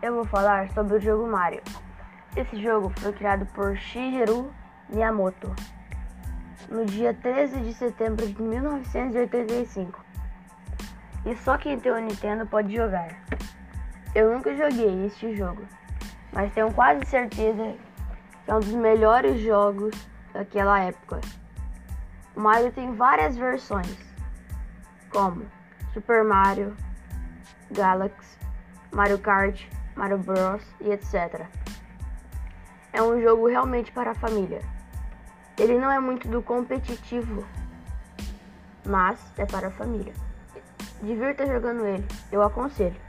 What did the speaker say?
eu vou falar sobre o jogo Mario. Esse jogo foi criado por Shigeru Miyamoto no dia 13 de setembro de 1985. E só quem tem o Nintendo pode jogar. Eu nunca joguei este jogo, mas tenho quase certeza que é um dos melhores jogos daquela época. O Mario tem várias versões, como Super Mario, Galaxy, Mario Kart, Mario Bros e etc. É um jogo realmente para a família. Ele não é muito do competitivo, mas é para a família. Divirta jogando ele, eu aconselho.